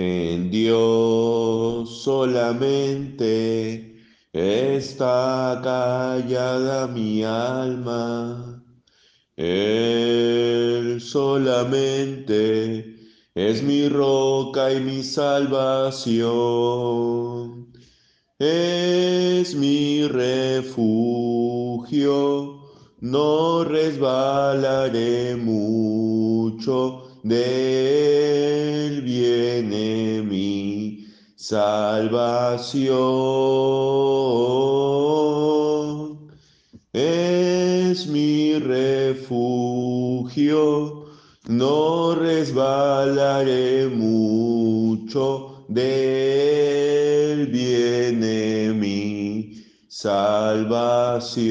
En Dios solamente está callada mi alma. Él solamente es mi roca y mi salvación. Es mi refugio, no resbalaré mucho, de él mi salvación. Es mi refugio, no resbalaré mucho, de él viene mi salvación.